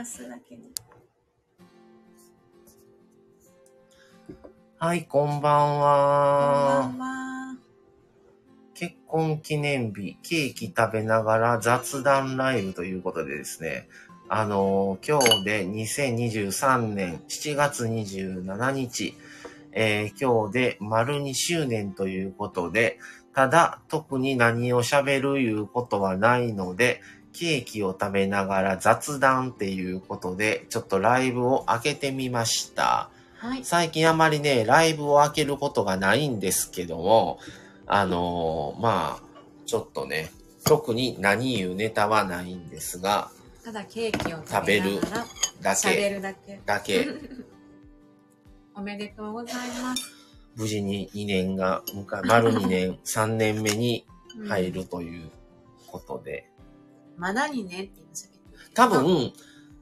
らすだけで。はい、こんばんこんは。ばんは。結婚記念日、ケーキ食べながら雑談ライブということでですね、あのー今日で2023年7月27日、えー今日で丸2周年ということで、ただ特に何を喋るいうことはないので、ケーキを食べながら雑談っていうことで、ちょっとライブを開けてみました。はい。最近あまりね、ライブを開けることがないんですけども、あのーまあ、ちょっとね、特に何言うネタはないんですが、ただケーキを食べながらだ喋け、るだけ。だけ、おめでとうございます。無事に2年が、丸2年、3年目にうん入るということで、まだにねって言いましたけ？ど。多分、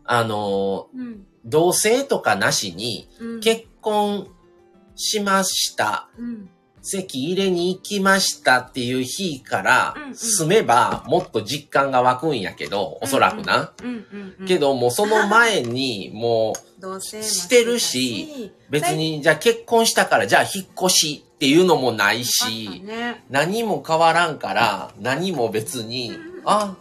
あのーうん。同棲とかなしにうん。結婚しました、うん。席入れに行きましたっていう日からうんうん住めばもっと実感が湧くんやけど、おそらくな。うんうんうん。けどもうその前に もうしてるし、別にじゃあ結婚したからじゃあ引っ越しっていうのもないし、ね、何も変わらんから何も別に、あ、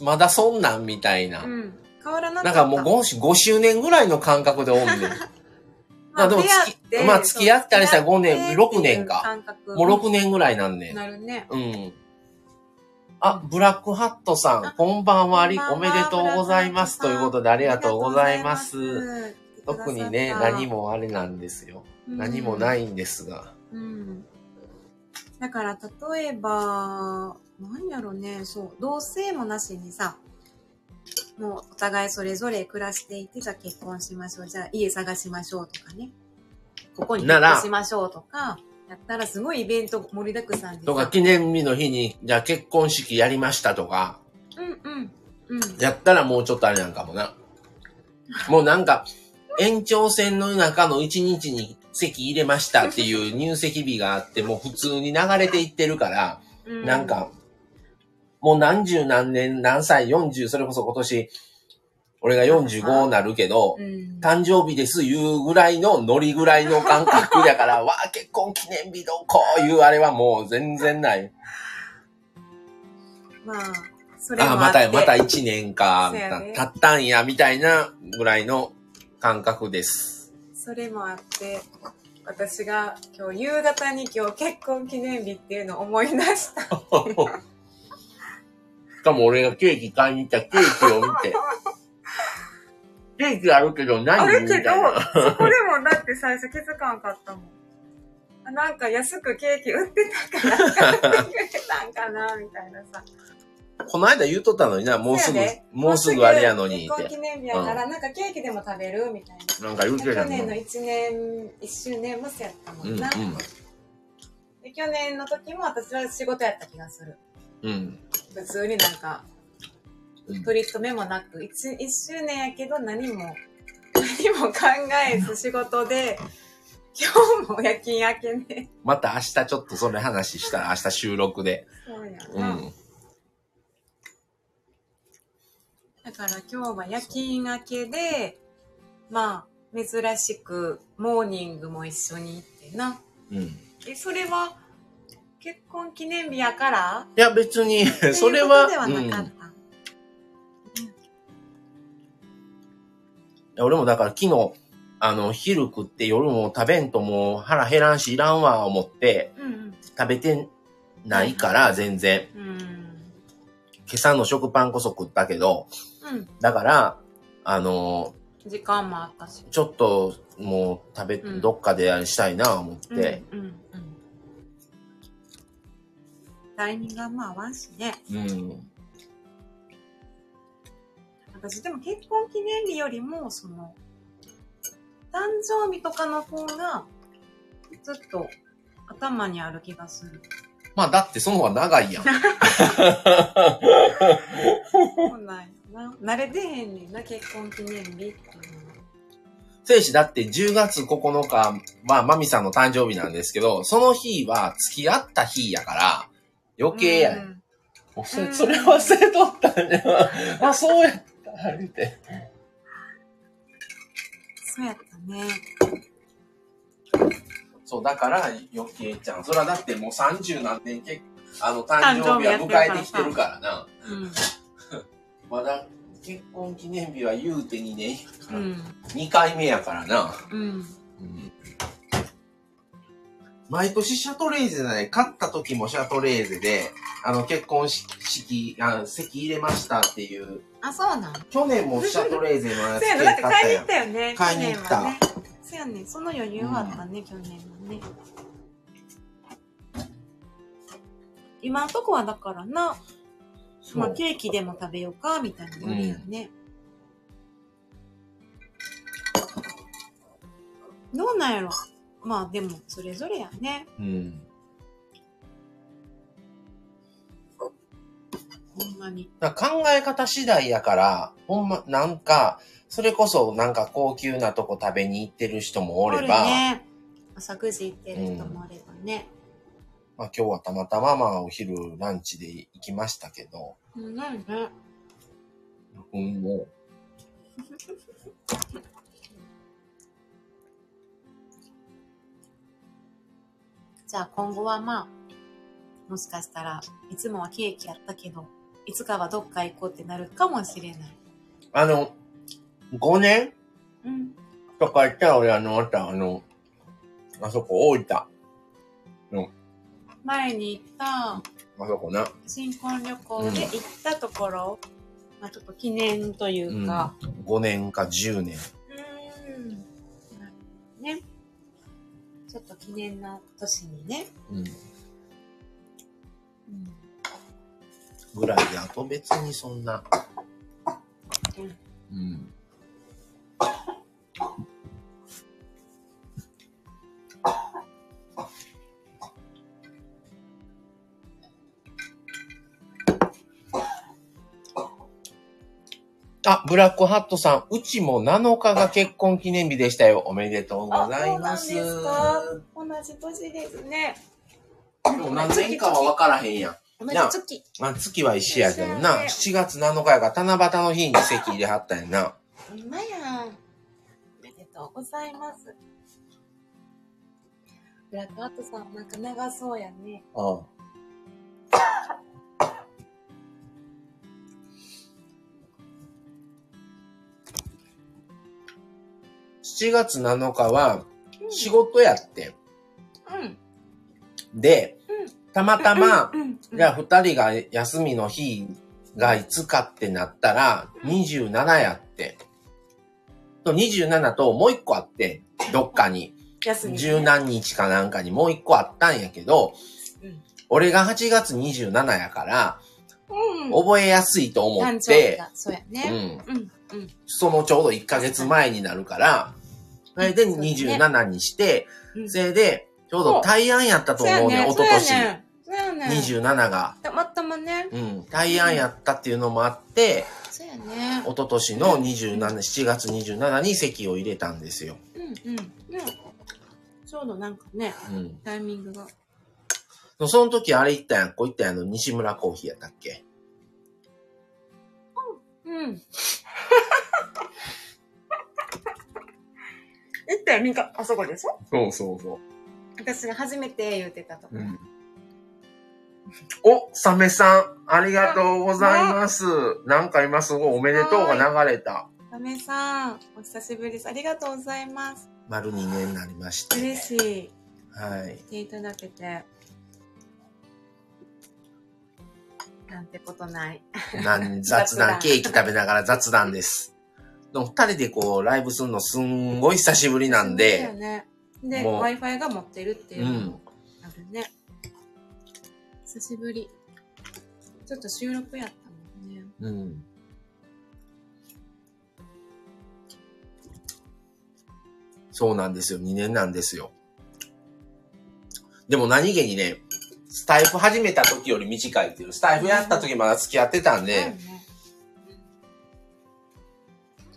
まだそんなんみたいなう。ん。変わらなかなんった。かもう 5, 5周年ぐらいの感覚でおんねん。まあでも付きまあ付き合ったりしたら5年付き合って6年かもう6年ぐらいなんねん。なるね。うん。あ、ブラックハットさん、こんばんは、あり、おめでとうございます。ということで、ありがとうございます。。特にね、何も。もあれなんですよ。うん何もないんですが。うん。だから、例えば、何やろね、そう、同棲もなしにさ、もうお互いそれぞれ暮らしていて、じゃあ結婚しましょう、じゃあ家探しましょうとかね。ここに引っ越しましょうとか、やったらすごいイベント盛りだくさんでさ。とか、記念日の日に、じゃあ結婚式やりましたとか、うんうん。うん。やったらもうちょっとあれなんかもな。もうなんか、延長線の中の一日に席入れましたっていう入籍日があって、もう普通に流れていってるから、うなん、か、もう何十何年、何歳、40、それこそ今年、俺が45なるけど、うん。誕生日ですいうぐらいのノリぐらいの感覚だから、わあ、結婚記念日どうこういうあれはもう全然ない。まあ、それもああ、また、また1年か、たったんや、みたいなぐらいの感覚です。それもあって、私が今日夕方に今日結婚記念日っていうのを思い出した。しかも俺がケーキ買いに行ったケーキを見て、ケーキあるけど何あるけど。そこでもだって最初気づかんかったもん。あなんか安くケーキ売ってたから買ってくれたんかなみたいなさ。この間言うとったのにな、もうすぐもうすぐあれやのにって。結婚記念日やから、なんかケーキでも食べるみたいな。なんか言うてた去年のの。1年、1周年もそうやったもうんんな。で去年の時も私は仕事やった気がする。うん。うん。普通になんか、うん取り留めもなく、一一周年やけど何も、何も考えず仕事で、今日も夜勤明けね。また明日ちょっとそれ話したら明日収録で。そうやうな。ん。だから今日は夜勤明けで、まあ、珍しくモーニングも一緒に行ってな。うん。え、それは、結婚記念日やから？いや別に、それは、ではなかうんった。俺もだから昨日、あの、昼食って夜も食べんともう腹減らんしいらんわ思ってうんうん。食べてないから全然。うん。今朝の食パンこそ食ったけど、うん。だから、あの、時間もあったし。ちょっともう食べ、うんどっかでしたいな思って。うんうんうん。タイミングがまあ合わんしね。うん。私でも結婚記念日よりも、その、誕生日とかの方が、ずっと頭にある気がする。まあだってその方が長いやん。そうなんやな。慣れてへんねんな、結婚記念日っていうのは。せいし、だって10月9日はマミさんの誕生日なんですけど、その日は付き合った日やから、余計やねん。うんそれそれ忘れとったんや。あ、そうやった、って。そうやったね。そう、だから余計ちゃん。それはだってもう30何年け、あの、誕生日は迎えてきてるからな。うん。まだ結婚記念日は言うて2年、うん。2回目やからな。うん。毎年シャトレーゼじゃない、買った時もシャトレーゼで、あの、結婚式、あ席入れましたっていう、あ、そうなん？去年もシャトレーゼのやつ そうやな。だって買いに行ったよね。買いに行ったね。そうやね。その余裕はあったね、去年はね。今のとこはだからな、まあケーキでも食べようか、みたいなノリやね。どうなんやろ？まあでも、それぞれやね。うん。ほんまに。考え方次第やから、ほんま、なんか、それこそなんか高級なとこ食べに行ってる人もおれるば、ね。朝9時行ってる人もおればね。まあ今日はたまたままあお昼ランチで行きましたけど、うん、なんね。うん、もう、じゃあ今後はまあ、もしかしたらいつもはケーキやったけど、いつかはどっか行こうってなるかもしれない。あの、5年？うん。とか言ったら俺あの、またあの、あそこ大分。前に行ったあそこな。新婚旅行で行ったところ、まあちょっと記念というか、5年か10年。ちょっと記念の年にね。うん。うんぐらいで、あと別にそんな。うん。あ、ブラックハットさん、うちも7日が結婚記念日でしたよ。おめでとうございます。あそうなんですか同じ年ですね。でも何年かは分からへんやん。同じ月。まあ、月は一緒やけどな。一緒やね7月7日やから七夕の日に席入れはったんやな。今やん。おめでとうございます。ブラックハットさん、なんか長そうやね。ああ。7月7日は仕事やってうん。ん。で、たまたま。じゃあ二人が休みの日がいつかってなったら、27やって。と27ともう一個あって、どっかに。十何日かなんかにもう一個あったんやけど、うん俺が8月27やから、うん。覚えやすいと思誕って、そうやうね。うん。そのちょうど1ヶ月前になるから、それで27にして、それで、ちょうど大安やったと思うね、一昨年。そうやね。27が。たまたまね。うん。大安やったっていうのもあって、そうやね。一昨年の27、7月27に席を入れたんですよ。うんうん。ちょうどなんかね、うん、タイミングが。その時あれ行ったやん、こう行ったやんの、西村コーヒーやったっけ？うん。うん。行っ1.2か、あそこでしょ？そうそうそう。私が初めて言ってたとこ。うんお、サメさん、ありがとうございます。なんか今すごいおめでとうが流れた。サメさん、お久しぶりです。ありがとうございます。丸2年になりまして。嬉しい。はい。来ていただけて。なんてことない。なん雑談、ケーキ食べながら雑談です。でも二人でこう、ライブするのすんごい久しぶりなんそうだよで、ね。で、もう Wi-Fi が持ってるっていううのんも。あるね。久しぶり。ちょっと収録やったもんね。うん。そうなんですよ。2年なんですよ。でも何気にね、スタイフ始めた時より短いっていう。スタイフやった時まだ付き合ってたんで、だよね。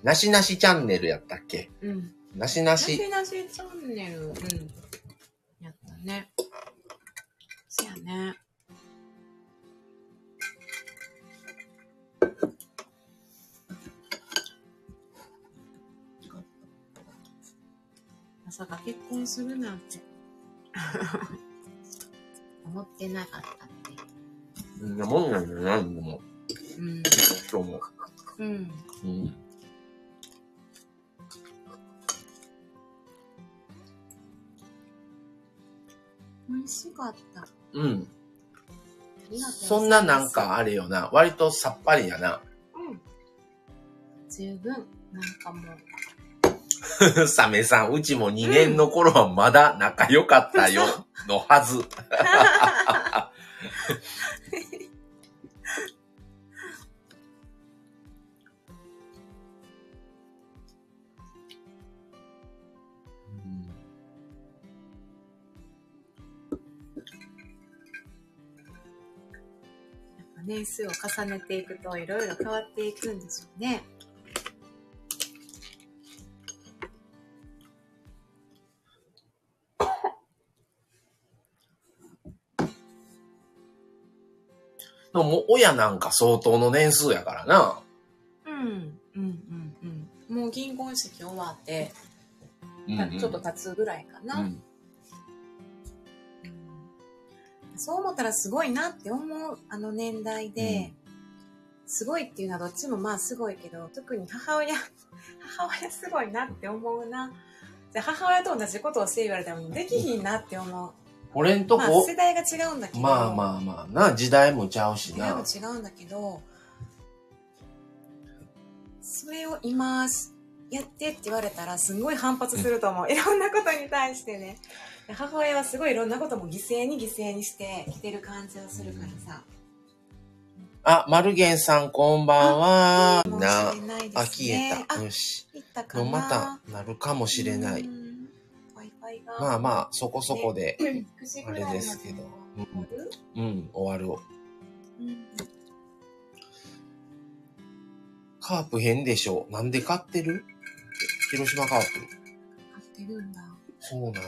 なしなしチャンネルやったっけ？うん。なしななし。しなしチャンネル、うん。やったね。そやね。さか結婚するなんて 思ってなかったって。そんなもんなんじゃないのもうん。今日も。うん。うん。美味しかった。あうん。そんななんかあれよな。割とさっぱりやな。うん。十分。なんかもう、サメさん、うちも2年の頃はまだ仲良かったよ、のはず。年数を重ねていくといろいろ変わっていくんでしょうね。でも親なんか相当の年数やからな。うん。うんうんうん。もう銀婚式終わって、うんうんちょっと経つぐらいかな。うんそう思ったらすごいなって思う、あの年代で、すごいっていうのはどっちもまあすごいけど、特に母親、母親すごいなって思うな。で母親と同じことをして言われたらできひんなって思う。俺んとまあこ世、代が違うんだけど。まあまあまあな、時代もちゃうし世代もな。違うんだけど、それを今、やってって言われたらすんごい反発すると思う。いろんなことに対してね。で母親はすごいいろんなことも犠牲に犠牲にしてきてる感じをするからさ。あ、マルゲンさんこんばんは。なあ。消えた。あ、よし。またなるかもしれない。まあまあ、そこそこで、9時ぐらいまあれですけどうん、終わる。うんカープ変でしょ。なんで買ってる？広島カープ。買ってるんだ。そうなんや。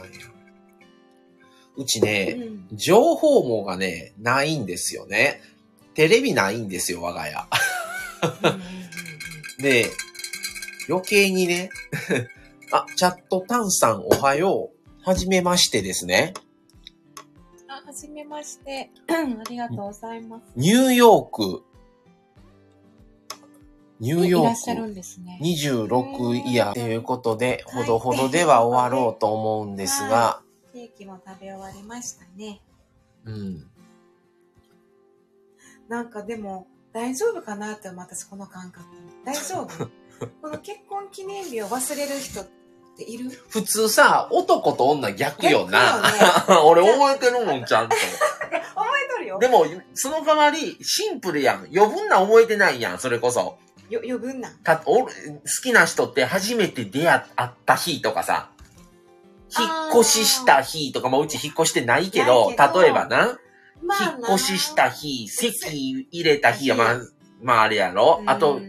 うちね、うん情報網がね、ないんですよね。テレビないんですよ、我が家。で、余計にね、あ、チャットタンさんおはよう。はじめましてですね。あ、はじめまして。ありがとうございます。ニューヨーク。ニューヨいらっしゃるーんですねク。26イヤーということで、はいほどほどでは終わろうと思うんですが、キも食べ終わりましたね。うん。なんかでも、大丈夫かなって思う私この感覚。大丈夫？この結婚記念日を忘れる人っている？普通さ、男と女逆よな。逆よ 俺覚えてるもん、ちゃんと。覚えとるよ。でも、その代わり、シンプルやん。余分な覚えてないやん、それこそ。よ、余分な。た、お好きな人って初めて出会った日とかさ、引っ越しした日とか、まあうち引っ越してないけど、例えばな、ま引っ越しした日、席入れた日や、まあ、まああれやろ。あと、、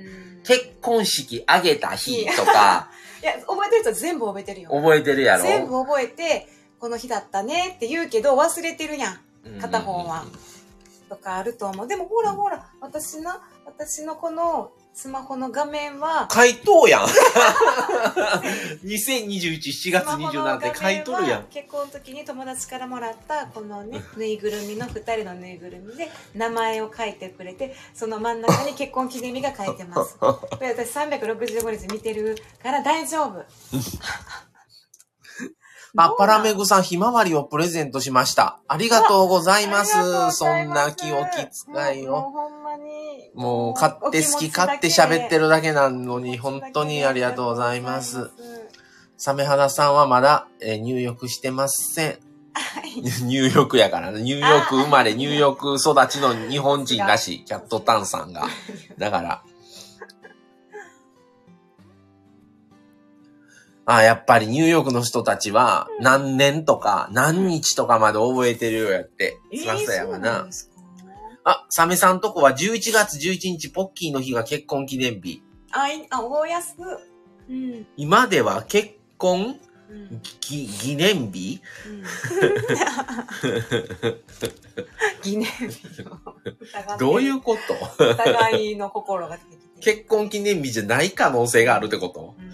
結婚式挙げた日とか、いや、覚えてる人全部覚えてるよ。覚えてるやろ？全部覚えて、この日だったねって言うけど忘れてるやん。うん片方は。とかあると思う。でもほらほら、私の、私のこのスマホの画面は、回答やん。2021、7月スマホの27って書いとるやん。結婚の時に友達からもらったこのねぬいぐるみの2人のぬいぐるみで名前を書いてくれてその真ん中に結婚記念日が書いてますこれ私365日見てるから大丈夫あ、パラメグさん、ひまわりをプレゼントしました。ありがとうございます。そんな気を気遣いもうもうを。ほんまにもう、勝手好き勝手喋ってるだけなのに、本当にありがとうございます。サメ肌さんはまだ、えー入浴してません。入浴やからね。ニューヨーク生まれ、ニューヨーク育ちの日本人らしい。キャットタンさんが。だから。あやっぱりニューヨークの人たちは何年とか何日とかまで覚えてるようやって。えーそらそうやわな。んですか？あ、サメさんとこは11月11日ポッキーの日が結婚記念日。あいあ大安うん。今では結婚うん。ぎ記念日？うん。疑念日 どういうこと？お互いの心が。結婚記念日じゃない可能性があるってこと？うん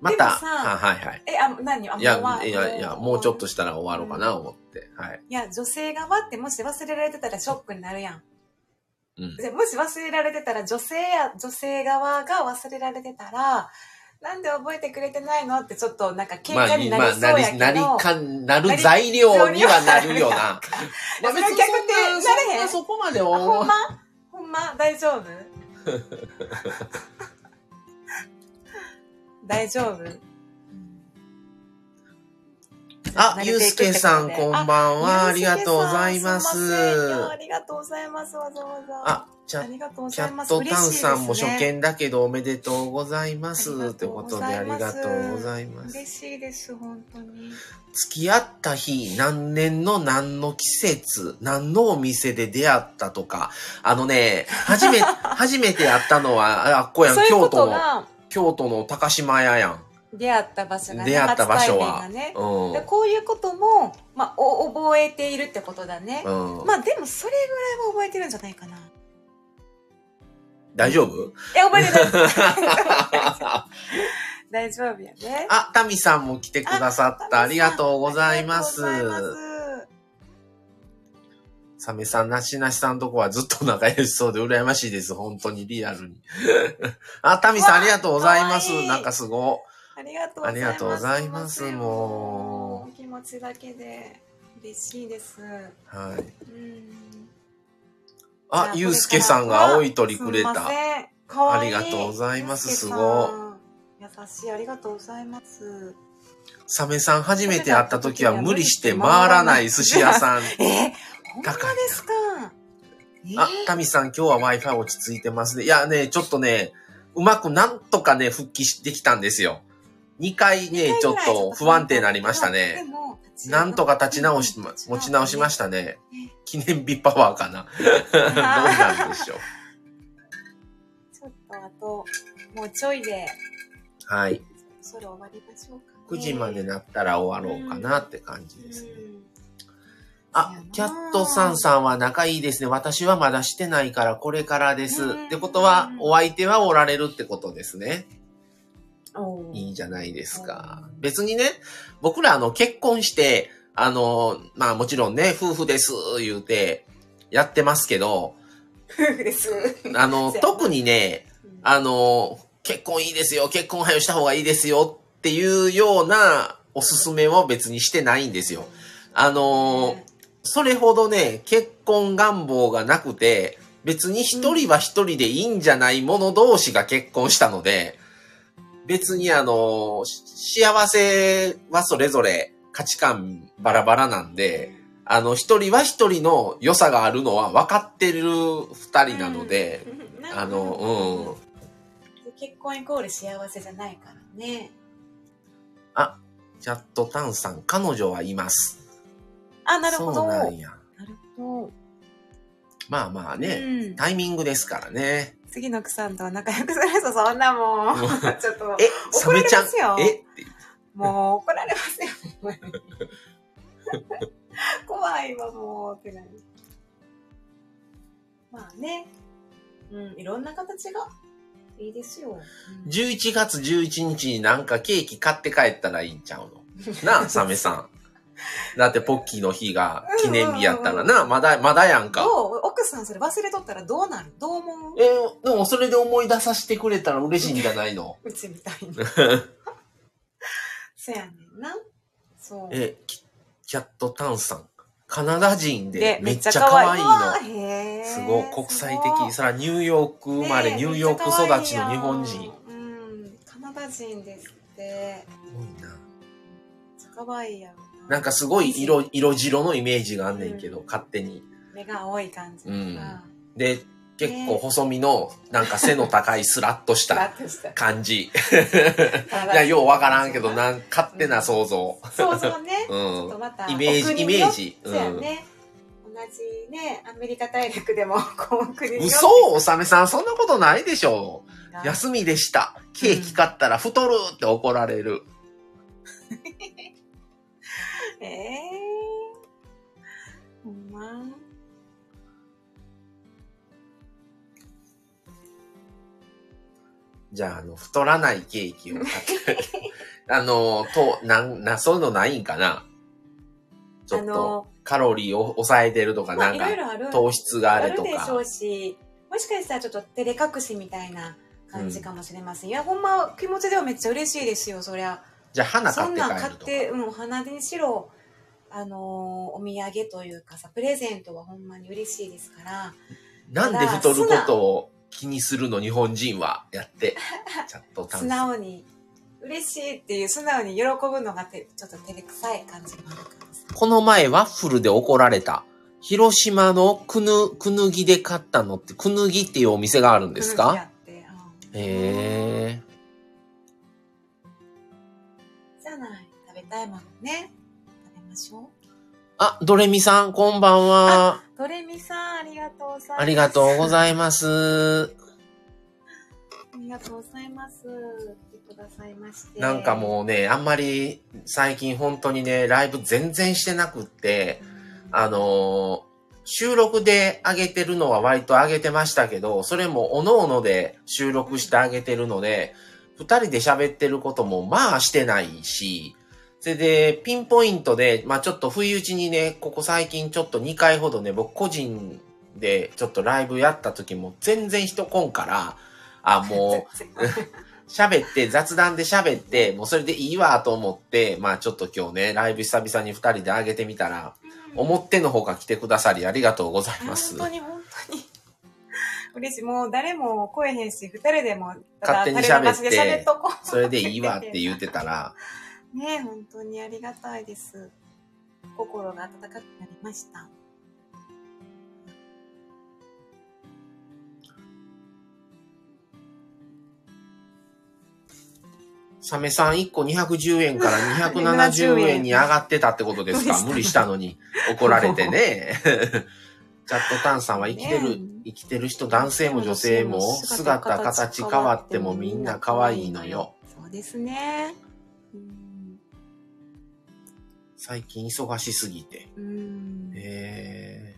また、はいはい。え、あ、何？あ、いや、もうはいや、いや、もうちょっとしたら終わろうかな、思って。はい。いや、女性側ってもし忘れられてたらショックになるやん。うん。でもし忘れられてたら、女性や、女性側が忘れられてたら、なんで覚えてくれてないのってちょっとなんか喧まあ、嘩になまあ、りそうやけど。なり、なりか、なる材料にはなるよな。まあそれ逆転なれへんそこまであ、ほ。んま？ほんま？大丈夫？大丈夫？あ、ゆうすけさん、こんばんは。あありがとうございます。ありがとうございます、わざわざ。あ、じゃありがとうごキざいます。ャットタンさんも初見だけどおめでとうございます。ってことでありがとうございます。嬉しいです、本当に。付き合った日、何年の何の季節、何のお店で出会ったとか、あのね、初め、初めて会ったのは、ああっこやん、京都の、京都の高島屋やん。出会った場所がね、出会った場所は。ねうん。でこういうことも、まあ、お覚えているってことだね。うん。まあでもそれぐらいは覚えてるんじゃないかな。大丈夫？え、覚えてない。大丈夫やね。あ、タミさんも来てくださった。ありがとうございます。サメさん、なしなしさんとこはずっと仲良しそうで羨ましいです。本当にリアルに。あ、タミさんありがとうございますい。いなんかすごありがとうございます。ありがとうございますもうお気持ちだけで嬉しいです。い。はい。うん。あ、ゆうすけさんが青い鳥くれた。ありがとうございますすご優しい、ありがとうございます。サメさん初めて会った時は無理して回らない寿司屋さん。えほんまですか？あ、タミさん今日は Wi-Fi 落ち着いてますね。いやね、ちょっとね、うまくなんとかね、復帰してきたんですよ。2回ね、ちょっと不安定になりましたね。。なんとか立ち直し、持ち直しましたね。記念日パワーかな。どうなんでしょう。ちょっとあと、もうちょいで、はい。そろ終わりましょうか、ね。9時までなったら終わろうかなって感じですね。うんあ、キャットさんさんは仲いいですね。私はまだしてないからこれからです。うんってことは、お相手はおられるってことですね。いいじゃないですか。別にね、僕らあの結婚して、あの、まあもちろんね、夫婦です、言うて、やってますけど、夫婦です。あの、特にね、あの、結婚いいですよ、結婚早よした方がいいですよっていうようなおすすめを別にしてないんですよ。あの、それほどね、結婚願望がなくて、別に一人は一人でいいんじゃない者同士が結婚したので、別にあの、し幸せはそれぞれ価値観バラバラなんで、あの、一人は一人の良さがあるのは分かってる二人なので、うん、あの、うん。結婚イコール幸せじゃないからね。チャットタンさん、彼女はいます。あ、なるほど。そうななんや。るほど。まあまあね、うんタイミングですからね。次の奥さんとは仲良くするぞ、そんなもん。もう ちょっと、え、サメちゃん怒られますよ、え？ってもう怒られますよ、ほんまに怖いわ、もう、ってなる。まあね。うん、いろんな形がいいですよ。うん11月11日になんかケーキ買って帰ったらいいんちゃうの？なあ、サメさん。だってポッキーの日が記念日やったらな、まだ、まだやんか。どう？奥さんそれ忘れとったらどうなる？どう思う？えーでもそれで思い出させてくれたら嬉しいんじゃないの？うちみたいに。そやねんな。そう。え、キキャットタンさん。カナダ人ででめっちゃ可愛いの。うわへーすごい、国際的。すごいそら、ニューヨーク生まれ、ニューヨーク育ちの日本人。うん。カナダ人ですって。ごいな。めっちゃ可愛いやろな。なんかすごい色、色白のイメージがあんねんけど、勝手に。目が青い感じとか。で、結構細身の、なんか背の高いスラッとしラた。感じ。いいや、ようわからんけど、なん、勝手な想像。そうそうね。うちょっんと。またイメージイメージよそうやね。同じね、アメリカ大陸でも、こう、国嘘おさめさん、そんなことないでしょが休みでした。ケーキ買ったら太るって怒られる。ええー。ほんま。じゃあ、あの、太らないケーキを買って、あの、と、なん、な、そういうのないんかな？ちょっとカロリーを抑えてるとか、まあ、なんか。糖質があるとか。あるでしょうし、もしかしたらちょっと照れ隠しみたいな感じかもしれません。いや、ほんま気持ちではめっちゃ嬉しいですよ、そりゃ。じゃあ、花買ってそんなん買帰るとか。って、うん、お花にしろ、あのーお土産というかさ、プレゼントはほんまに嬉しいですから、なんで太ることを気にするの、日本人は。やって。ちゃんと素直に、嬉しいっていう素直に喜ぶのがてちょっと照れくさい感じもあるからさ。この前ワッフルで怒られた。広島のくぬ、くぬぎで買ったのって、くぬぎっていうお店があるんですか？へえ。たいものね。食べましょう。あ、ドレミさん、こんばんは。ドレミさん、ありがとうございます。ありがとうございます。ありがとうございます。来てくださいまして。なんかもうね、あんまり最近本当にね、ライブ全然してなくって、うん、あのー収録で上げてるのは割と上げてましたけど、それもおのおので収録して上げてるので、二人で喋ってることもまあしてないし、それでピンポイントで、まあちょっと不意打ちにね、ここ最近ちょっと2回ほどね、僕個人でちょっとライブやった時も全然人来んから、あ、もう、喋って、雑談で喋って、もうそれでいいわと思って、まあちょっと今日ね、ライブ久々に二人で上げてみたら、表の方が来てくださりありがとうございます。本当に本当に。嬉しい。もう誰も来えへんし、二人でも、勝手に喋って。それでいいわって言ってたら、ねえ、本当にありがたいです。心が温かくなりました。サメさん1個210円から 270円に上がってたってことですか？無理したのに怒られてね。チャットタンさんは生きてる、ね生きてる人、男性も女性も姿、形変わってもみんな可愛いのよ。。そうですね。うん。最近忙しすぎて。うんえ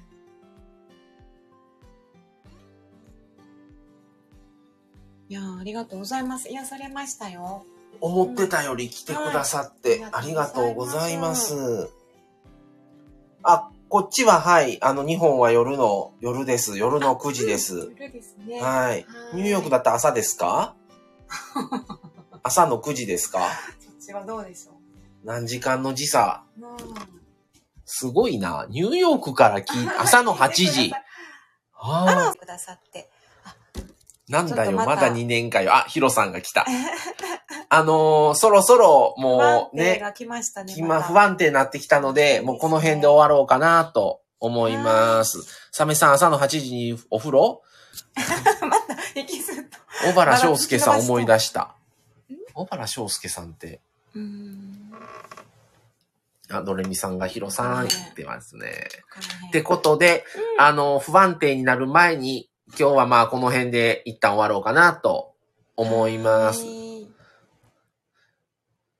いやーありがとうございます。癒されましたよ。ー、思ってたより来てくださってありがとうございます。あ、こっちははい、あの日本は夜の、夜です。夜の9時です。夜ですね。はい。ニューヨークだったら朝ですか？朝の9時ですか？そっちはどうでしょ何時間の時差。すごいな。ニューヨークから聞い 朝の8時。あはあ、ら、くださって。なんだよ、まだ2年かよ。あ、ヒロさんが来た。あのー、そろそろもうね、来ましたね。今不安定になってきたので、もうこの辺で終わろうかなと思います。サメさん朝の8時にお風呂？また、引きずっと。小原翔介さん思い出したん。小原翔介さんって、うん。あ、ドレミさんがヒロさん言ってますね。ってことで、あの、不安定になる前に、今日はまあこの辺で一旦終わろうかなと思います。はい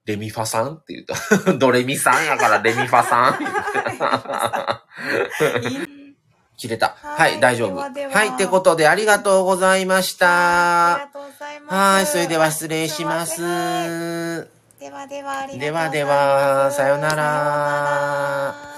レミファさんって言うと、ドレミさんやからレミファさん。切れた。は、はいい大丈夫。ではでははい、ってことでありがとうございましありがた。とうございます。はい、それでは失礼します。ではでは、ではではさよなら。